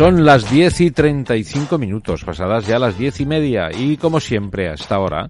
Son las 10 y 35 minutos, pasadas ya las diez y media, y como siempre hasta ahora,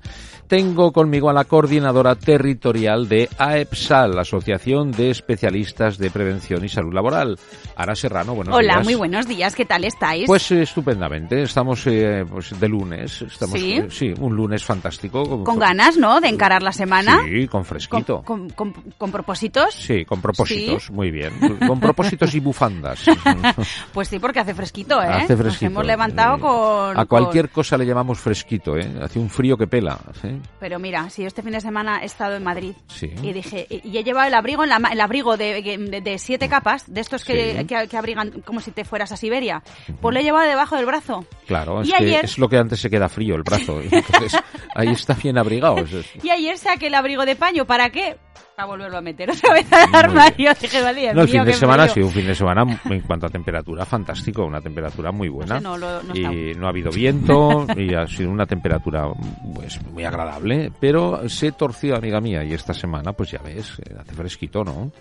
tengo conmigo a la coordinadora territorial de AEPSAL, Asociación de Especialistas de Prevención y Salud Laboral. Ara Serrano, buenos Hola, días. Hola, muy buenos días, ¿qué tal estáis? Pues eh, estupendamente, estamos eh, pues, de lunes, estamos, ¿Sí? Eh, sí, un lunes fantástico. Con, con ganas, ¿no?, de encarar la semana. Sí, con fresquito. ¿Con, con, con propósitos? Sí, con propósitos, ¿Sí? muy bien. Con propósitos y bufandas. pues sí, porque hace fresquito, ¿eh? Hace fresquito. Nos hemos levantado con... A cualquier cosa le llamamos fresquito, ¿eh? Hace un frío que pela, ¿sí? Pero mira, si yo este fin de semana he estado en Madrid sí. y dije, y he llevado el abrigo, en la, el abrigo de, de, de siete capas, de estos que, sí. que, que, abrigan como si te fueras a Siberia, pues lo he llevado debajo del brazo. Claro, y es, ayer... que es lo que antes se queda frío, el brazo. Entonces, ahí está bien abrigado. y ayer saqué el abrigo de paño, ¿para qué? Para volverlo a meter otra vez al armario. Dije, vale, no, el fin de semana ha sido un fin de semana en cuanto a temperatura fantástico, una temperatura muy buena. No sé, no, no, y no ha habido viento y ha sido una temperatura pues muy agradable, pero se torció, amiga mía, y esta semana, pues ya ves, hace fresquito, ¿no?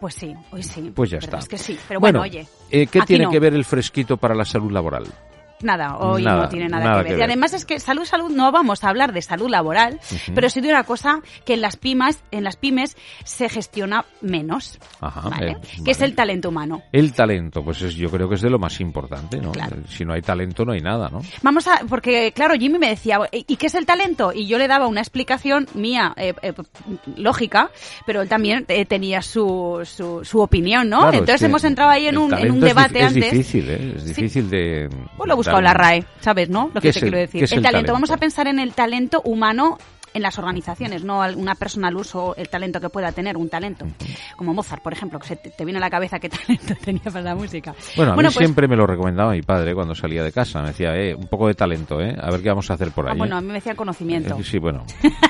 Pues sí, hoy sí. Pues ya está. Es que sí, pero bueno, oye. Eh, ¿Qué tiene que ver el fresquito para la salud laboral? Nada, hoy nada, no tiene nada, nada que, ver. que ver. Y además es que salud, salud, no vamos a hablar de salud laboral, uh -huh. pero sí de una cosa que en las pymes, en las pymes se gestiona menos, Ajá, ¿vale? eh, que vale. es el talento humano. El talento, pues es, yo creo que es de lo más importante, ¿no? Claro. Si no hay talento no hay nada, ¿no? Vamos a, porque claro, Jimmy me decía, ¿y qué es el talento? Y yo le daba una explicación mía, eh, eh, lógica, pero él también tenía su, su, su, opinión, ¿no? Claro, Entonces es que hemos entrado ahí en un, en un debate es, antes. Es difícil, ¿eh? Es difícil sí. de... Pues lo buscado en la RAE. ¿Sabes, no? Lo que te el, quiero decir. El, talento. talento. Vamos a pensar en el talento humano en las organizaciones, no una persona al uso, el talento que pueda tener, un talento. Como Mozart, por ejemplo, que se te, te, viene a la cabeza qué talento tenía para la música. Bueno, a bueno, mí pues, siempre me lo recomendaba mi padre cuando salía de casa. Me decía, eh, un poco de talento, ¿eh? A ver qué vamos a hacer por ahí. Ah, bueno, ¿eh? a mí me decía conocimiento. Eh, sí, bueno,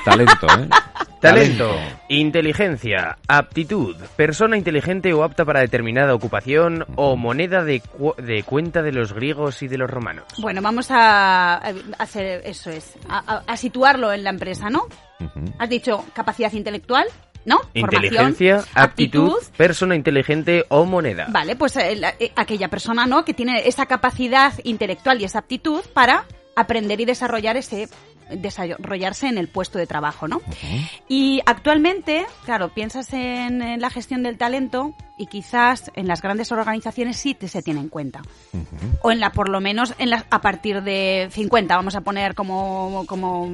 talento, ¿eh? Talento, inteligencia, aptitud, persona inteligente o apta para determinada ocupación o moneda de, cu de cuenta de los griegos y de los romanos. Bueno, vamos a hacer eso es, a, a situarlo en la empresa, ¿no? Uh -huh. Has dicho capacidad intelectual, ¿no? Inteligencia, Formación, aptitud, persona inteligente o moneda. Vale, pues eh, la, eh, aquella persona, ¿no? Que tiene esa capacidad intelectual y esa aptitud para aprender y desarrollar ese desarrollarse en el puesto de trabajo, ¿no? Uh -huh. Y actualmente, claro, piensas en, en, la gestión del talento y quizás en las grandes organizaciones sí te se tiene en cuenta. Uh -huh. O en la, por lo menos, en la, a partir de 50, vamos a poner como, como,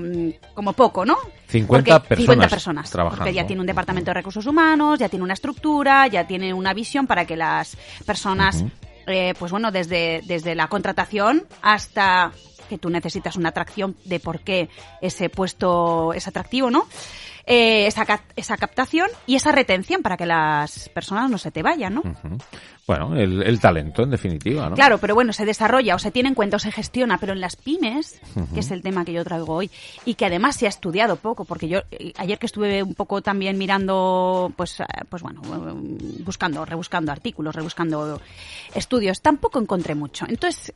como poco, ¿no? 50 porque personas. 50 personas. Trabajando. Porque ya tiene un departamento de recursos humanos, ya tiene una estructura, ya tiene una visión para que las personas, uh -huh. eh, pues bueno, desde, desde la contratación hasta que tú necesitas una atracción de por qué ese puesto es atractivo, ¿no? Eh, esa, esa captación y esa retención para que las personas no se te vayan, ¿no? Uh -huh. Bueno, el, el, talento, en definitiva, ¿no? Claro, pero bueno, se desarrolla o se tiene en cuenta o se gestiona, pero en las pymes, uh -huh. que es el tema que yo traigo hoy, y que además se ha estudiado poco, porque yo eh, ayer que estuve un poco también mirando, pues, pues bueno, buscando, rebuscando artículos, rebuscando estudios, tampoco encontré mucho. Entonces,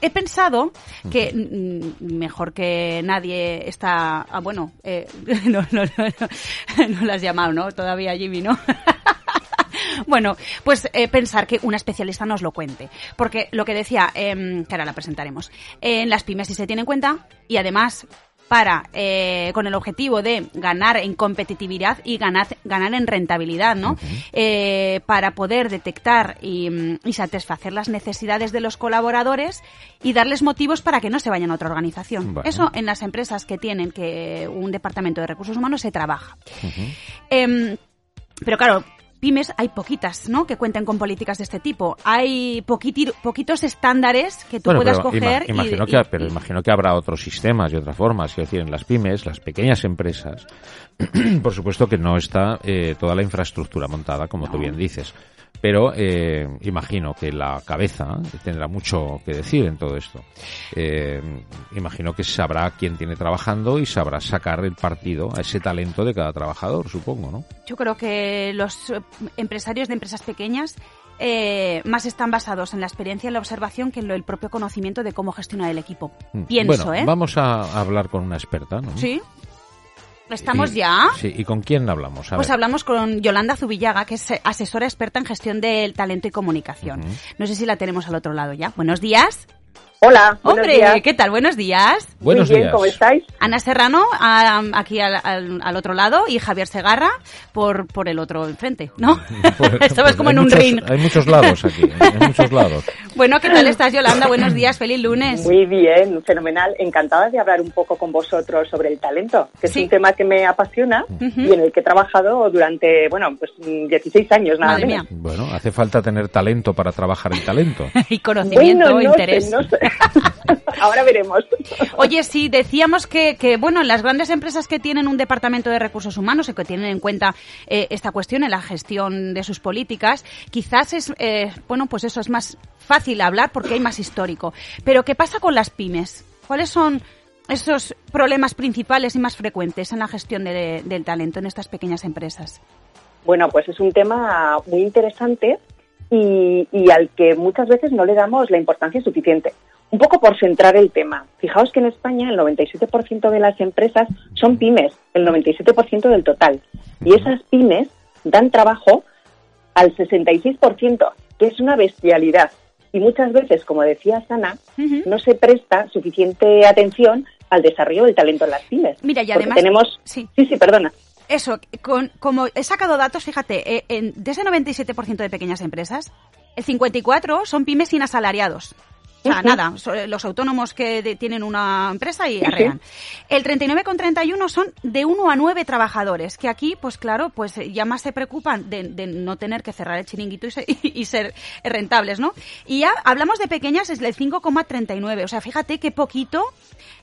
he pensado que mm, mejor que nadie está. Ah, bueno, eh, no, no, no, no, no lo has llamado, ¿no? Todavía, Jimmy, ¿no? Bueno, pues eh, pensar que una especialista nos lo cuente. Porque lo que decía, eh, que ahora la presentaremos, eh, en las pymes sí se tiene en cuenta y además para eh, con el objetivo de ganar en competitividad y ganar, ganar en rentabilidad, ¿no? Uh -huh. eh, para poder detectar y, y, satisfacer las necesidades de los colaboradores y darles motivos para que no se vayan a otra organización. Bueno. Eso en las empresas que tienen que un departamento de recursos humanos se trabaja. Uh -huh. eh, pero claro, pymes hay poquitas, ¿no? Que cuenten con políticas de este tipo. Hay poquitir, poquitos estándares que tú bueno, puedas pero coger. Ima imagino y, que, y, pero imagino que habrá otros sistemas y otras formas. Es decir, en las pymes, las pequeñas empresas, por supuesto que no está eh, toda la infraestructura montada, como no. tú bien dices. Pero eh, imagino que la cabeza tendrá mucho que decir en todo esto. Eh, imagino que sabrá quién tiene trabajando y sabrá sacar el partido a ese talento de cada trabajador, supongo, ¿no? Yo creo que los eh, empresarios de empresas pequeñas eh, más están basados en la experiencia y la observación que en lo, el propio conocimiento de cómo gestionar el equipo. Mm. Pienso, bueno, ¿eh? Vamos a hablar con una experta, ¿no? Sí. ¿Estamos Y- ya? Sí, ¿y con quién hablamos? A Pues ver. hablamos con Yolanda Zubillaga, que es asesora experta en gestión del talento y comunicación. No sé si la tenemos al otro lado ya. Buenos días. Hola, buenos Hombre, días. ¿qué tal? Buenos días. Buenos Muy bien, días. ¿cómo estáis? Ana Serrano, a- aquí al, al- al otro lado, y Javier Segarra por, por el otro enfrente, ¿no? Pues- Estabas pues como hay en un muchos- ring. Hay muchos lados aquí, hay muchos lados. Bueno, ¿qué tal estás, Yolanda? Buenos días, feliz lunes. Muy bien, fenomenal. Encantada de hablar un poco con vosotros sobre el talento, que Sí. es un tema que me apasiona y en el que he trabajado durante, bueno, pues mm, 16 años nada Madre menos. mía. Bueno, hace falta tener talento para trabajar el talento. y conocimiento, Bueno, no interés. sé, no sé. Ahora veremos. Oye, sí, decíamos que, que, bueno, en las grandes empresas que tienen un departamento de recursos humanos y que tienen en cuenta eh, esta cuestión en la gestión de sus políticas, quizás es, eh, bueno, pues eso es más fácil hablar porque hay más histórico. Pero ¿qué pasa con las pymes? ¿Cuáles son esos problemas principales y más frecuentes en la gestión de- del talento en estas pequeñas empresas? Bueno, pues es un tema muy interesante y, y al que muchas veces no le damos la importancia suficiente. Un poco por centrar el tema. Fijaos que en España el 97% de las empresas son pymes, el 97% del total. Y esas pymes dan trabajo al 66%, que es una bestialidad. Y muchas veces, como decía Sana, no se presta suficiente atención al desarrollo del talento en las pymes. Mira, y además- tenemos... sí. sí, sí, perdona. Eso, con, como he sacado datos, fíjate, eh, en- de ese 97% de pequeñas empresas, el 54% son pymes sin asalariados. O sea, nada, so- los autónomos que de- tienen una empresa y arrean. El 39,31 son de 1 a 9 trabajadores, que aquí, pues claro, pues eh, ya más se preocupan de, de no tener que cerrar el chiringuito y ser, y ser rentables, ¿no? Y ya hablamos de pequeñas, es el 5,39. O sea, fíjate qué poquito,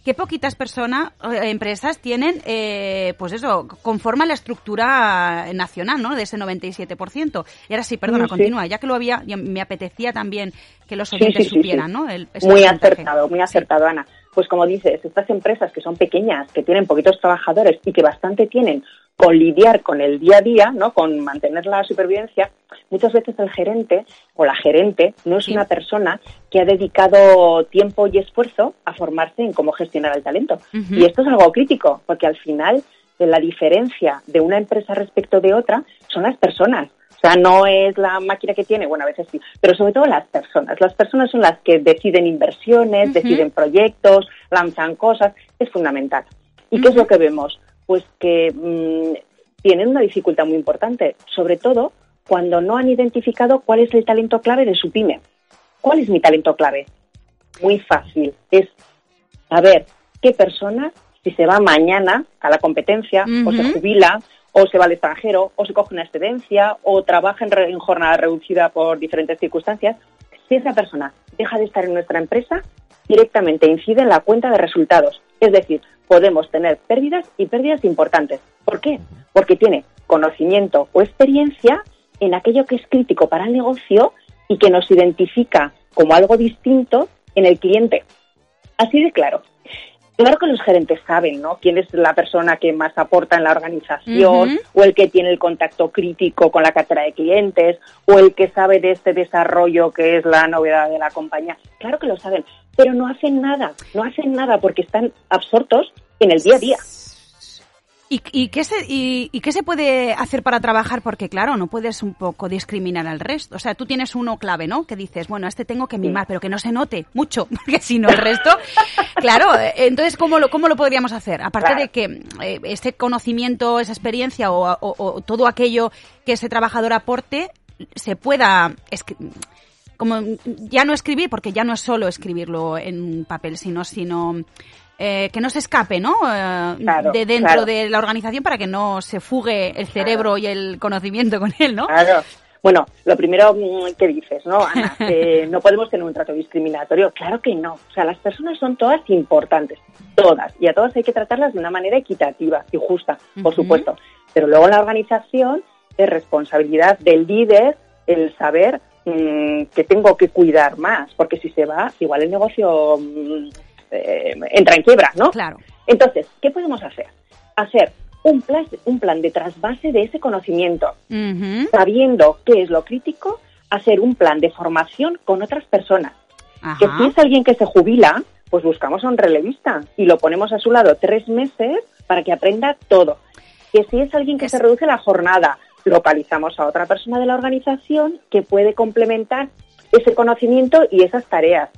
qué poquitas personas, eh, empresas tienen, eh, pues eso, conforman la estructura nacional, ¿no? De ese 97%. Y ahora sí, perdona, Sí, sí. continúa, ya que lo había, me apetecía también que los Sí, oyentes sí, sí, supieran, sí. ¿No? El- ese muy acertado, muy acertado, Ana. Pues como dices, estas empresas que son pequeñas, que tienen poquitos trabajadores y que bastante tienen con lidiar con el día a día, ¿no? Con mantener la supervivencia, muchas veces el gerente o la gerente no es Sí. una persona que ha dedicado tiempo y esfuerzo a formarse en cómo gestionar el talento. Y esto es algo crítico, porque al final la diferencia de una empresa respecto de otra son las personas. O sea, no es la máquina que tiene, bueno, a veces sí, pero sobre todo las personas. Las personas son las que deciden inversiones, deciden proyectos, lanzan cosas, es fundamental. ¿Y qué es lo que vemos? Pues que mm, tienen una dificultad muy importante, sobre todo cuando no han identificado cuál es el talento clave de su pyme. ¿Cuál es mi talento clave? Muy fácil, es saber qué persona, si se va mañana a la competencia, o se jubila, o se va al extranjero, o se coge una excedencia, o trabaja en, jornada reducida por diferentes circunstancias, si esa persona deja de estar en nuestra empresa, directamente incide en la cuenta de resultados. Es decir, podemos tener pérdidas y pérdidas importantes. ¿Por qué? Porque tiene conocimiento o experiencia en aquello que es crítico para el negocio y que nos identifica como algo distinto en el cliente. Así de claro. Claro que los gerentes saben, ¿no? Quién es la persona que más aporta en la organización, o el que tiene el contacto crítico con la cartera de clientes, o el que sabe de este desarrollo que es la novedad de la compañía. Claro que lo saben, pero no hacen nada, no hacen nada porque están absortos en el día a día. ¿Y, y qué se, y, y qué se puede hacer para trabajar? Porque, claro, no puedes un poco discriminar al resto. O sea, tú tienes uno clave, ¿no? Que dices, bueno, a este tengo que mimar, pero que no se note mucho, porque si no el resto... claro, eh, entonces, ¿cómo lo, cómo lo podríamos hacer? Aparte Claro. de que eh, ese conocimiento, esa experiencia o, o- o todo aquello que ese trabajador aporte se pueda... como ya no escribir, porque ya no es solo escribirlo en un papel, sino, sino eh, que no se escape, ¿no? Eh, Claro, de dentro claro. de la organización para que no se fugue el cerebro y el conocimiento con él, ¿no? Claro. Bueno, lo primero mm, que dices, ¿no, Ana? Que no podemos tener un trato discriminatorio. Claro que no. O sea, las personas son todas importantes, todas. Y a todas hay que tratarlas de una manera equitativa y justa, por supuesto. Pero luego en la organización es responsabilidad del líder el saber mm, que tengo que cuidar más, porque si se va, igual el negocio mm, eh, entra en quiebra, ¿no? Claro. Entonces, ¿qué podemos hacer? Hacer un plan, un plan de trasvase de ese conocimiento, sabiendo qué es lo crítico, hacer un plan de formación con otras personas. Que si es alguien que se jubila, pues buscamos a un relevista y lo ponemos a su lado tres meses para que aprenda todo. Que si es alguien que Es- se reduce la jornada, localizamos a otra persona de la organización que puede complementar ese conocimiento y esas tareas.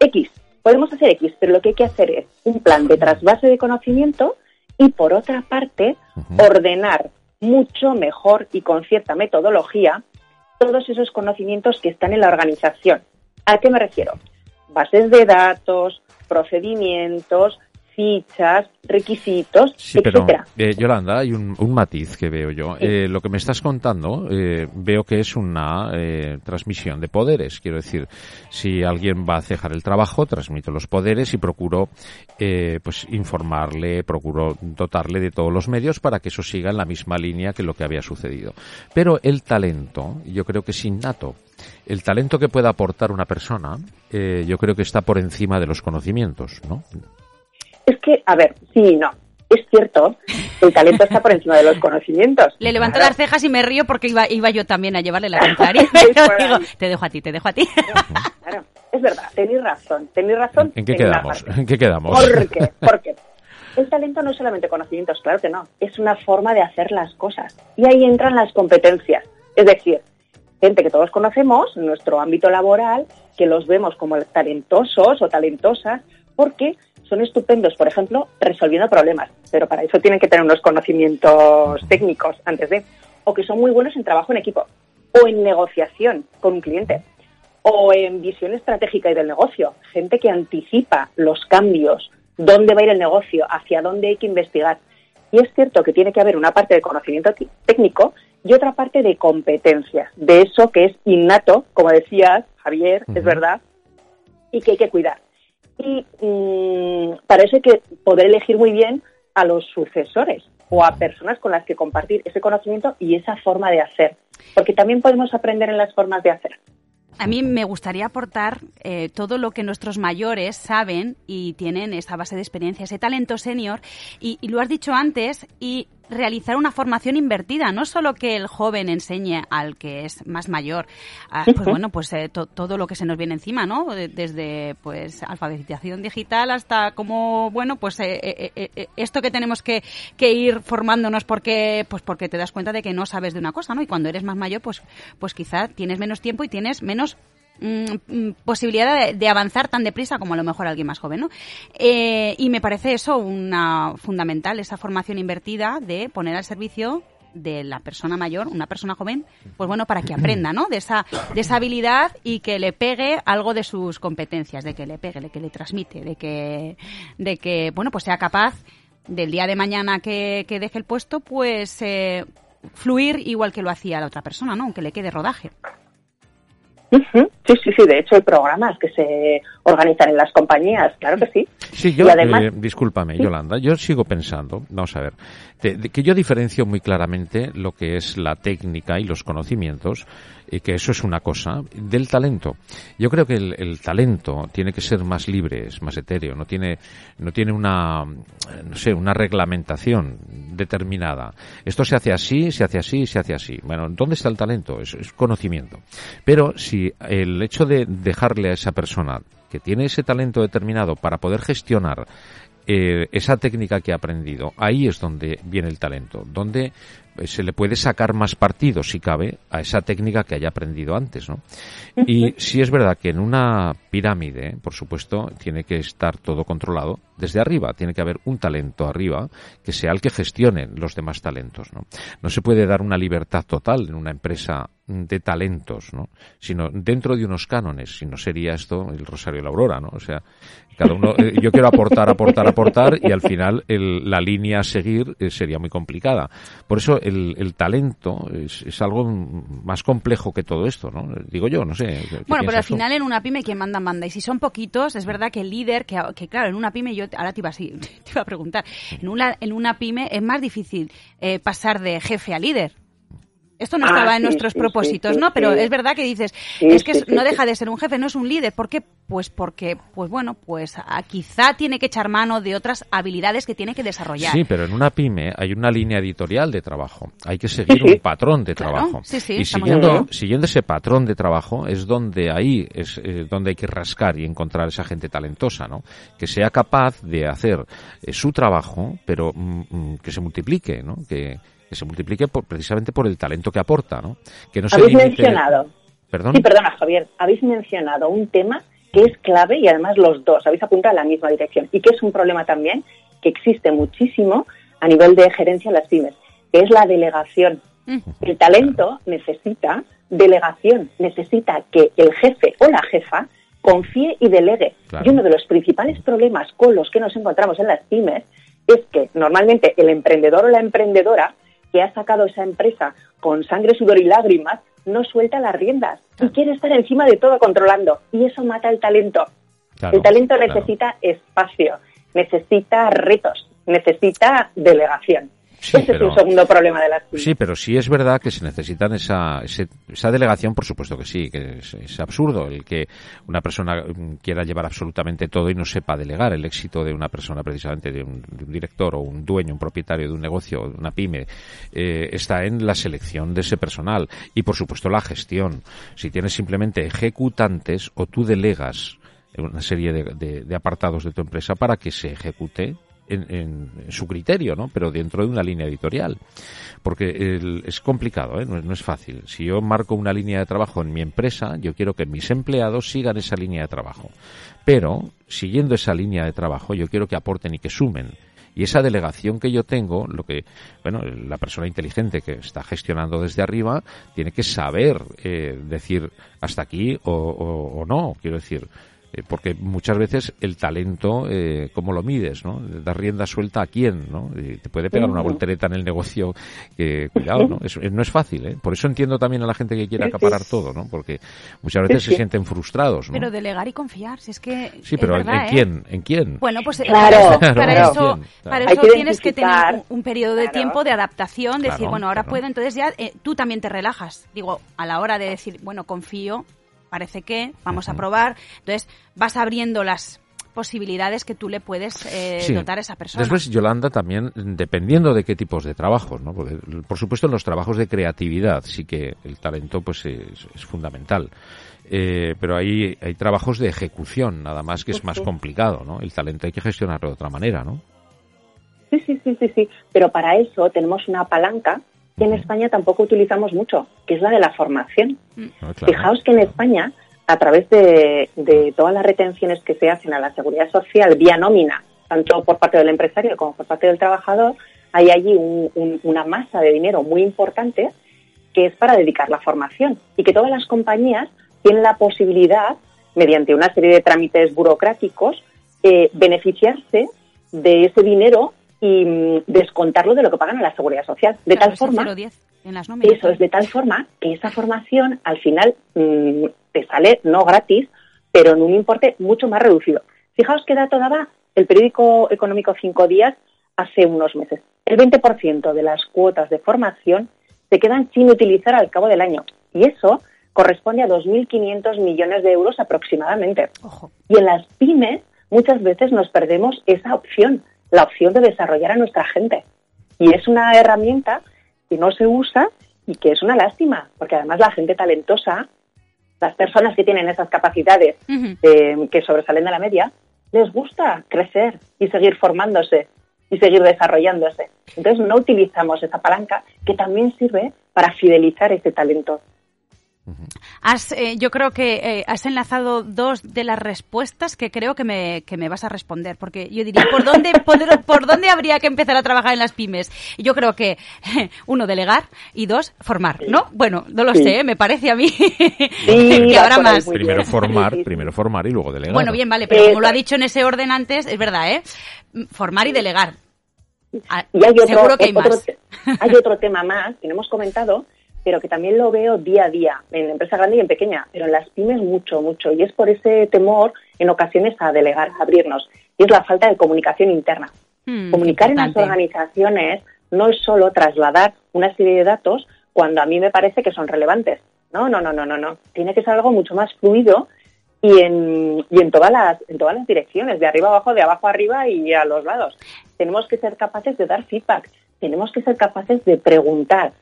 X, podemos hacer X, pero lo que hay que hacer es un plan de trasvase de conocimiento y por otra parte ordenar mucho mejor y con cierta metodología todos esos conocimientos que están en la organización. ¿A qué me refiero? Bases de datos, procedimientos, fichas, requisitos, Sí, pero etcétera. eh, Yolanda, hay un, un matiz que veo yo. Eh, lo que me estás contando, eh, veo que es una eh, transmisión de poderes. Quiero decir, si alguien va a cejar el trabajo, transmito los poderes y procuro, eh, pues, informarle, procuro dotarle de todos los medios para que eso siga en la misma línea que lo que había sucedido. Pero el talento, yo creo que es innato. El talento que pueda aportar una persona, eh, yo creo que está por encima de los conocimientos, ¿no? Es que, a ver, sí y no. Es cierto, el talento está por encima de los conocimientos. Le levanto Claro. las cejas y me río porque iba, iba yo también a llevarle la contraria. Por Digo, te dejo a ti, te dejo a ti. Claro, es verdad, tenéis razón, tenéis razón. ¿En qué quedamos? ¿En qué quedamos? ¿Por qué? Porque el talento no es solamente conocimientos, claro que no, es una forma de hacer las cosas. Y ahí entran las competencias. Es decir, gente que todos conocemos en nuestro ámbito laboral, que los vemos como talentosos o talentosas, porque son estupendos, por ejemplo, resolviendo problemas, pero para eso tienen que tener unos conocimientos técnicos antes de, o que son muy buenos en trabajo en equipo, o en negociación con un cliente, o en visión estratégica y del negocio, gente que anticipa los cambios, dónde va a ir el negocio, hacia dónde hay que investigar. Y es cierto que tiene que haber una parte de conocimiento técnico y otra parte de competencias, de eso que es innato, como decías, Javier, es verdad, y que hay que cuidar. Y mm, hay que poder elegir muy bien a los sucesores o a personas con las que compartir ese conocimiento y esa forma de hacer. Porque también podemos aprender en las formas de hacer. A mí me gustaría aportar eh, todo lo que nuestros mayores saben y tienen esa base de experiencia, ese talento senior, y, lo has dicho antes, realizar una formación invertida, no solo que el joven enseñe al que es más mayor, ah, pues bueno, pues eh, to- todo lo que se nos viene encima, ¿no? De- Desde pues alfabetización digital hasta como, bueno, pues eh, eh, eh, eh, esto que tenemos que, que ir formándonos porque pues porque te das cuenta de que no sabes de una cosa, ¿no? Y cuando eres más mayor, pues pues quizá tienes menos tiempo y tienes menos mm, mm, posibilidad de, de avanzar tan deprisa como a lo mejor alguien más joven, ¿no? Eh, y me parece eso una fundamental, esa formación invertida de poner al servicio de la persona mayor, una persona joven, pues bueno, para que aprenda, ¿no? De esa, de esa habilidad y que le pegue algo de sus competencias, de que le pegue, de que le transmite, de que, de que bueno, pues sea capaz del día de mañana que, que deje el puesto, pues eh, fluir igual que lo hacía la otra persona, ¿no? Aunque le quede rodaje. Sí, sí, sí. De hecho, hay programas que se organizan en las compañías, claro que sí. Sí, yo, Y además- eh, discúlpame, Sí. Yolanda, yo sigo pensando, vamos a ver, de- de que yo diferencio muy claramente lo que es la técnica y los conocimientos, y que eso es una cosa, del talento. Yo creo que el, talento tiene que ser más libre, es más etéreo, no tiene, no tiene una, no sé, una reglamentación determinada. Esto se hace así, se hace así, se hace así. Bueno, ¿dónde está el talento? Es, es conocimiento. Pero si el hecho de dejarle a esa persona que tiene ese talento determinado para poder gestionar eh, esa técnica que ha aprendido, ahí es donde viene el talento, donde se le puede sacar más partido, si cabe, a esa técnica que haya aprendido antes, ¿no? Y sí es verdad que en una pirámide, por supuesto, tiene que estar todo controlado desde arriba, tiene que haber un talento arriba que sea el que gestione los demás talentos, ¿no? No se puede dar una libertad total en una empresa de talentos, ¿no? Sino dentro de unos cánones, si no sería esto el Rosario y la Aurora, ¿no? O sea, cada uno, eh, yo quiero aportar, aportar, aportar y al final el- la línea a seguir eh, sería muy complicada. Por eso el, el talento es, es algo más complejo que todo esto, ¿no? Digo yo, no sé. ¿qué Bueno, pero al tú? final en una pyme quien manda manda y si son poquitos es verdad que el líder que, que claro en una pyme yo ahora te iba así te iba a preguntar en una en una pyme es más difícil eh, pasar de jefe a líder Esto no Ah, estaba en sí, nuestros sí, propósitos, sí, ¿no? sí, Pero sí. es verdad que dices, Sí, es que sí, es- sí, no sí. deja de ser un jefe, no es un líder. ¿Por qué? Pues porque, pues bueno, pues ah, quizá tiene que echar mano de otras habilidades que tiene que desarrollar. Sí, pero en una pyme hay una línea editorial de trabajo. Hay que seguir un patrón de Claro, trabajo. sí, sí, y siguiendo, siguiendo ese patrón de trabajo es donde ahí es eh, donde hay que rascar y encontrar esa gente talentosa, ¿no? Que sea capaz de hacer eh, su trabajo, pero mm, mm, que se multiplique, ¿no? Que, que se multiplique por- precisamente por el talento que aporta, ¿no? Que no se Habéis limite- mencionado, Perdón. sí, perdona Javier, habéis mencionado un tema que es clave y además los dos habéis apuntado en la misma dirección y que es un problema también que existe muchísimo a nivel de gerencia en las pymes, que es la delegación. Mm. El talento necesita delegación, necesita que el jefe o la jefa confíe y delegue. Claro. Y uno de los principales problemas con los que nos encontramos en las pymes es que normalmente el emprendedor o la emprendedora que ha sacado esa empresa con sangre, sudor y lágrimas no suelta las riendas y quiere estar encima de todo controlando y eso mata el talento. Claro, el talento claro. necesita espacio, necesita retos, necesita delegación. Sí, Ese pero- es un segundo problema de las pymes. Sí, pero sí es verdad que se necesitan esa, ese- esa delegación, por supuesto que sí, que es, es absurdo el que una persona mm, quiera llevar absolutamente todo y no sepa delegar. El éxito de una persona, precisamente de un, de un director o un dueño, un propietario de un negocio, de una pyme, eh, está en la selección de ese personal y, por supuesto, la gestión. Si tienes simplemente ejecutantes o tú delegas una serie de, de- de apartados de tu empresa para que se ejecute en, en- su criterio, ¿no? Pero dentro de una línea editorial. Porque el- es complicado, ¿eh? No, no es fácil. Si yo marco una línea de trabajo en mi empresa, yo quiero que mis empleados sigan esa línea de trabajo. Pero, siguiendo esa línea de trabajo, yo quiero que aporten y que sumen. Y esa delegación que yo tengo, lo que, bueno, la persona inteligente que está gestionando desde arriba, tiene que saber eh, decir hasta aquí o- o no. Quiero decir, eh, porque muchas veces el talento, eh, ¿cómo lo mides? ¿no? Dar rienda suelta a quién, ¿no? Te puede pegar una voltereta en el negocio que, cuidado, ¿no? Es- no es fácil, ¿eh? Por eso entiendo también a la gente que quiere acaparar todo, ¿no? Porque muchas veces se sienten frustrados, ¿no? Pero delegar y confiar, si es que. sí, pero ¿en- verdad, ¿en ¿eh? quién? ¿En quién? Bueno, pues eh, Claro, para eso, claro, para claro. eso, Bien, para claro. Hay eso que tienes que tener un, un periodo de claro. tiempo de adaptación, decir, Claro, bueno, ahora claro. puedo, entonces ya eh, tú también te relajas. Digo, a la hora de decir, bueno, confío, parece que, vamos a probar. Entonces vas abriendo las posibilidades que tú le puedes eh, Sí. dotar a esa persona. Después, Yolanda, también, dependiendo de qué tipos de trabajos, ¿no? Porque, por supuesto, en los trabajos de creatividad sí que el talento pues es, es fundamental. Eh, pero hay, hay trabajos de ejecución, nada más que es más complicado, ¿no? El talento hay que gestionarlo de otra manera, ¿no? Sí, sí, sí, sí, sí. Pero para eso tenemos una palanca que en España tampoco utilizamos mucho, que es la de la formación. ¿No? Claro. Fijaos que en España, a través de, de todas las retenciones que se hacen a la seguridad social vía nómina, tanto por parte del empresario como por parte del trabajador, hay allí un- un- una masa de dinero muy importante que es para dedicar la formación y que todas las compañías tienen la posibilidad, mediante una serie de trámites burocráticos, eh, beneficiarse de ese dinero y mm, descontarlo de lo que pagan a la seguridad social. De Claro, tal forma 0,10 en las nóminas. eso es de tal forma que esa formación al final mm, te sale no gratis, pero en un importe mucho más reducido. Fijaos qué dato daba el periódico económico Cinco Días hace unos meses. El 20% de las cuotas de formación se quedan sin utilizar al cabo del año. Y eso corresponde a 2.500 millones de euros aproximadamente. Ojo. Y en las pymes muchas veces nos perdemos esa opción, la opción de desarrollar a nuestra gente. Y es una herramienta que no se usa y que es una lástima, porque además la gente talentosa, las personas que tienen esas capacidades eh, que sobresalen de la media, les gusta crecer y seguir formándose y seguir desarrollándose. Entonces no utilizamos esa palanca que también sirve para fidelizar ese talento. Has, eh, yo creo que eh, has enlazado dos de las respuestas que creo que me, que me vas a responder, porque yo diría, ¿por dónde, por, por dónde habría que empezar a trabajar en las pymes? Y yo creo que, uno, delegar y dos, formar, ¿no? Bueno, no lo Sí. sé, me parece a mí Sí, que habrá más. Primero formar, Sí, sí, sí. primero formar y luego delegar. Bueno, bien, vale, pero Eso como lo ha dicho en ese orden antes, es verdad, ¿eh? Formar y delegar. Ah, Y hay otro, Seguro que hay otro más. hay otro tema más que no hemos comentado, pero que también lo veo día a día, en empresa grande y en pequeña, pero en las pymes mucho, mucho. Y es por ese temor en ocasiones a delegar, a abrirnos. Y es la falta de comunicación interna. Hmm, Comunicar en las organizaciones no es solo trasladar una serie de datos cuando a mí me parece que son relevantes. No, no, no, no, no, no. Tiene que ser algo mucho más fluido y en, y en todas las en todas las direcciones, de arriba abajo, de abajo arriba y a los lados. Tenemos que ser capaces de dar feedback, tenemos que ser capaces de preguntar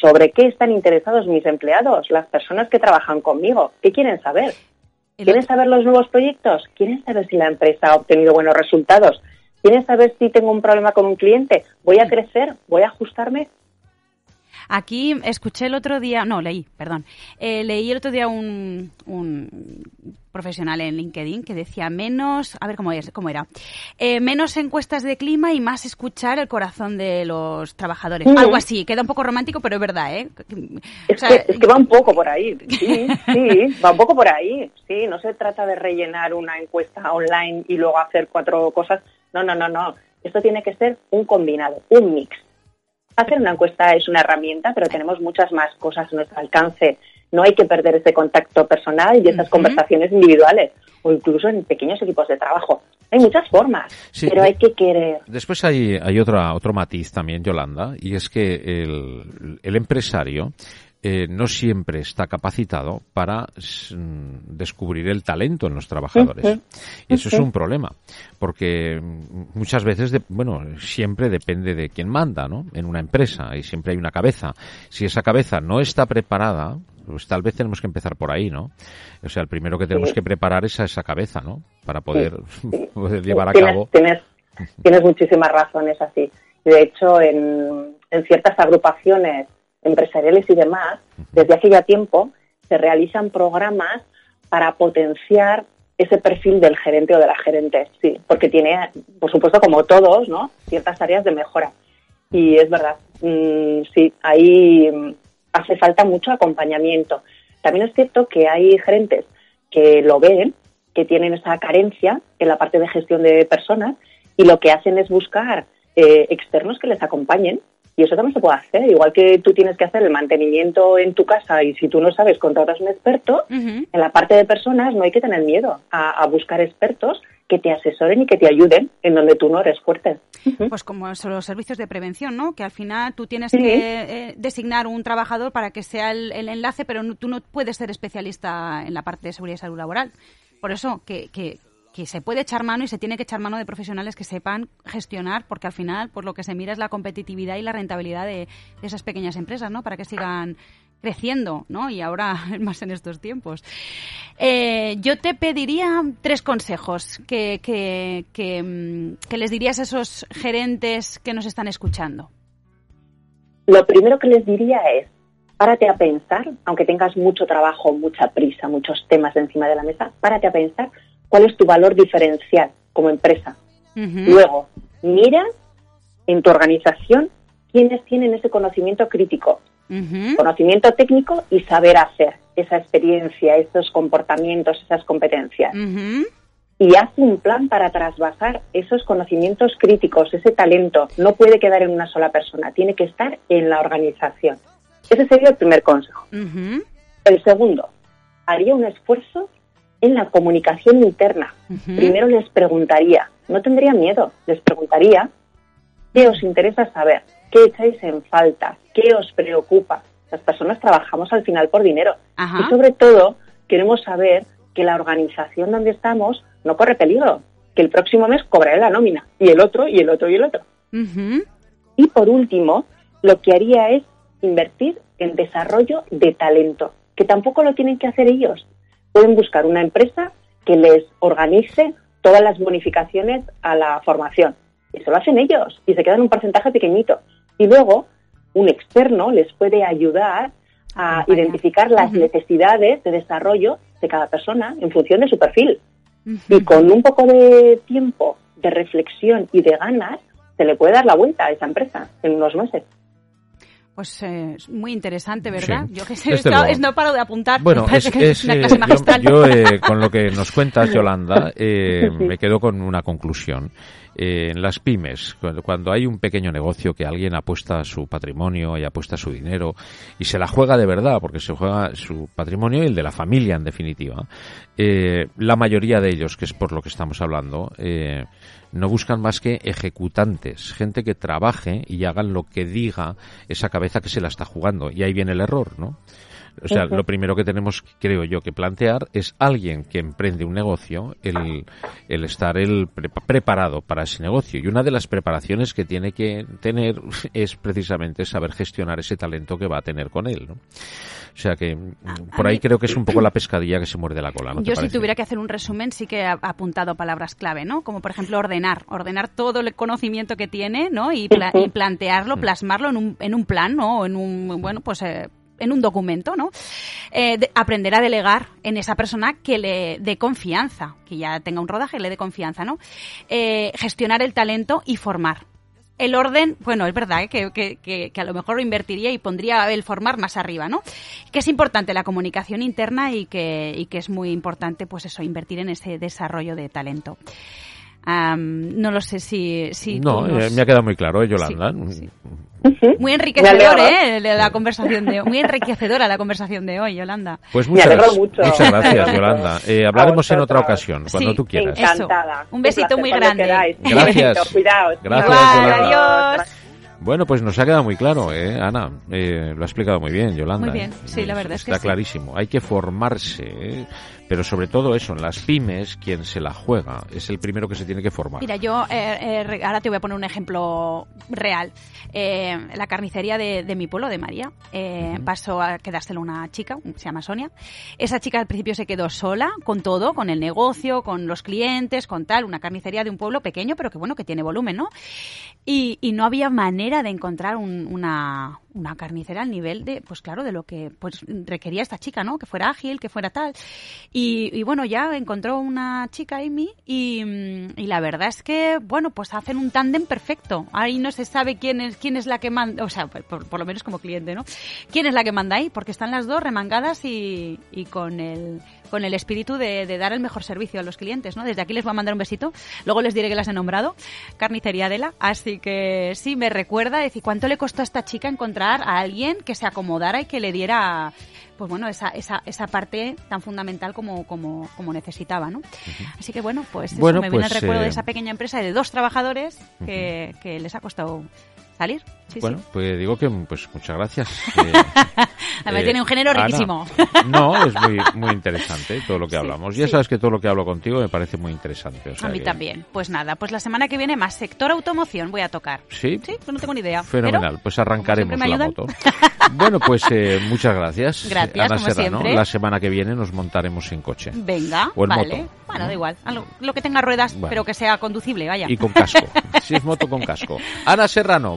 sobre qué están interesados mis empleados, las personas que trabajan conmigo, qué quieren saber. ¿Quieren saber los nuevos proyectos? ¿Quieren saber si la empresa ha obtenido buenos resultados? ¿Quieren saber si tengo un problema con un cliente? ¿Voy a crecer? ¿Voy a ajustarme? Aquí escuché el otro día, no, leí, perdón, eh, leí el otro día un, profesional en LinkedIn que decía menos, a ver cómo, es, cómo era, eh, menos encuestas de clima y más escuchar el corazón de los trabajadores. Algo así, queda un poco romántico, pero es verdad, ¿eh? Es, que, es que va un poco por ahí, sí, sí, va un poco por ahí, sí, no se trata de rellenar una encuesta online y luego hacer cuatro cosas, no, no, no, no, esto tiene que ser un combinado, un mix Hacer una encuesta es una herramienta, pero tenemos muchas más cosas a nuestro alcance. No hay que perder ese contacto personal y esas conversaciones individuales o incluso en pequeños equipos de trabajo. Hay muchas formas, pero hay que querer. Después hay, hay otra, otro matiz también, Yolanda, y es que el, el empresario eh, no siempre está capacitado para mm, descubrir el talento en los trabajadores. Y eso es un problema, porque muchas veces, bueno, siempre depende de quién manda, ¿no? En una empresa, y siempre hay una cabeza. Si esa cabeza no está preparada, pues tal vez tenemos que empezar por ahí, ¿no? O sea, el primero que tenemos que preparar es a esa cabeza, ¿no? Para poder, llevar a cabo. Tienes, tienes muchísimas razones así. De hecho, en, en ciertas agrupaciones empresariales y demás, desde hace ya tiempo se realizan programas para potenciar ese perfil del gerente o de la gerente, sí, porque tiene, por supuesto, como todos, ¿no? Ciertas áreas de mejora. Y es verdad, mm, sí, ahí mm, hace falta mucho acompañamiento. También es cierto que hay gerentes que lo ven, que tienen esa carencia en la parte de gestión de personas y lo que hacen es buscar eh, externos que les acompañen y eso también se puede hacer, igual que tú tienes que hacer el mantenimiento en tu casa y si tú no sabes, contratas un experto, en la parte de personas no hay que tener miedo a, buscar expertos que te asesoren y que te ayuden en donde tú no eres fuerte. Pues como son los servicios de prevención, ¿no? Que al final tú tienes que eh, designar un trabajador para que sea el, enlace, pero tú no puedes ser especialista en la parte de seguridad y salud laboral. Por eso, que, que, que se puede echar mano y se tiene que echar mano de profesionales que sepan gestionar, porque al final, por lo que se mira es la competitividad y la rentabilidad de, esas pequeñas empresas, ¿no? Para que sigan creciendo, ¿no? Y ahora más en estos tiempos. Eh, yo te pediría tres consejos que, que, que, mm, que les dirías a esos gerentes que nos están escuchando. Lo primero que les diría es, párate a pensar, aunque tengas mucho trabajo, mucha prisa, muchos temas encima de la mesa, párate a pensar cuál es tu valor diferencial como empresa. Luego, mira en tu organización quiénes tienen ese conocimiento crítico, conocimiento técnico y saber hacer, esa experiencia, esos comportamientos, esas competencias. Y haz un plan para trasvasar esos conocimientos críticos, ese talento. No puede quedar en una sola persona, tiene que estar en la organización. Ese sería el primer consejo. El segundo, haría un esfuerzo en la comunicación interna. Primero les preguntaría, no tendría miedo, les preguntaría qué os interesa saber, qué echáis en falta, qué os preocupa. Las personas trabajamos al final por dinero. Y sobre todo queremos saber que la organización donde estamos no corre peligro, que el próximo mes cobraré la nómina y el otro y el otro y el otro. Y por último, lo que haría es invertir en desarrollo de talento, que tampoco lo tienen que hacer ellos, pueden buscar una empresa que les organice todas las bonificaciones a la formación. Eso lo hacen ellos y se quedan un porcentaje pequeñito. Y luego un externo les puede ayudar a identificar las necesidades de desarrollo de cada persona en función de su perfil. Y con un poco de tiempo, de reflexión y de ganas, se le puede dar la vuelta a esa empresa en unos meses. Pues eh, muy interesante, ¿verdad? yo que sé, es, no paro de apuntar. Bueno, es, es, una clase magistral. Yo, eh, con lo que nos cuentas, Yolanda, eh, me quedo con una conclusión. En las pymes, cuando, cuando hay un pequeño negocio que alguien apuesta su patrimonio y apuesta su dinero y se la juega de verdad, porque se juega su patrimonio y el de la familia en definitiva, eh, la mayoría de ellos, que es por lo que estamos hablando, eh, no buscan más que ejecutantes, gente que trabaje y hagan lo que diga esa cabeza que se la está jugando. Y ahí viene el error, ¿no? O sea, lo primero que tenemos, creo yo, que plantear es alguien que emprende un negocio, el, el estar el preparado para ese negocio. Y una de las preparaciones que tiene que tener es precisamente saber gestionar ese talento que va a tener con él. ¿no? O sea que por ahí creo que es un poco la pescadilla que se muerde la cola. ¿no yo si tuviera que hacer un resumen sí que he apuntado palabras clave, ¿no? Como por ejemplo ordenar, ordenar todo el conocimiento que tiene, ¿no? Y, plantearlo, mm. plasmarlo en un, en un plan, ¿no? En un, bueno, pues eh, en un documento, ¿no? Eh, aprender a delegar en esa persona que le dé confianza, que ya tenga un rodaje, le dé confianza, ¿no? Eh, gestionar el talento y formar. El orden, bueno, es verdad ¿eh? que, que, que, a lo mejor lo invertiría y pondría el formar más arriba, ¿no? Que es importante la comunicación interna y que, y que es muy importante, pues eso, invertir en ese desarrollo de talento no lo sé si... si no, eh, me ha quedado muy claro, ¿eh, Yolanda. Muy enriquecedor, ¿eh? La conversación de Muy enriquecedora la conversación de hoy, Yolanda. Pues muchas, muchas gracias, Yolanda. Eh, hablaremos en otra ocasión, cuando tú quieras. Encantada. Un besito muy grande. Gracias. Cuidaos. Gracias, Yolanda. Adiós. Bueno, pues nos ha quedado muy claro, ¿eh, Ana? Eh, lo ha explicado muy bien, Yolanda. Muy bien, sí, la verdad es que Está clarísimo. Hay que formarse, ¿eh? Pero sobre todo eso, en las pymes, quien se la juega es el primero que se tiene que formar. Mira, yo eh, eh, ahora te voy a poner un ejemplo real. Eh, la carnicería de, mi pueblo, de María, pasó a quedárselo una chica, se llama Sonia. Esa chica al principio se quedó sola con todo, con el negocio, con los clientes, con tal, una carnicería de un pueblo pequeño, pero que bueno, que tiene volumen, ¿no? Y, no había manera de encontrar una, una carnicera al nivel de, pues claro, de lo que pues requería esta chica, ¿no? Que fuera ágil, que fuera tal. Y, bueno, ya encontró una chica, Amy, y, y la verdad es que, bueno, pues hacen un tándem perfecto. Ahí no se sabe quién es, quién es la que manda, o sea, por, lo menos como cliente, ¿no? ¿Quién es la que manda ahí? Porque están las dos remangadas y, y con el con el espíritu de, de, dar el mejor servicio a los clientes, ¿no? Desde aquí les voy a mandar un besito. Luego les diré que las he nombrado. Carnicería Adela. Así que sí, me recuerda decir cuánto le costó a esta chica encontrar a alguien que se acomodara y que le diera pues bueno, esa, esa, esa parte tan fundamental como, como, como necesitaba, ¿no? Así que bueno, pues eso, me viene el pues, recuerdo de eh, esa pequeña empresa de dos trabajadores que, que les ha costado salir. bueno, pues digo que pues muchas gracias. Además tiene un género riquísimo. no, es muy, muy interesante todo lo que hablamos. Ya sabes que todo lo que hablo contigo me parece muy interesante. a mí también. Pues nada, pues la semana que viene más sector automoción voy a tocar. Sí. Sí, pues no tengo ni idea. Fenomenal, pues arrancaremos la moto. bueno, pues eh, muchas gracias. Gracias, Ana Serrano. La semana que viene nos montaremos en coche. Venga, o en vale. Moto. Bueno, da igual. Lo, que tenga ruedas, pero que sea conducible, vaya. Y con casco. si es moto con casco. Ana Serrano,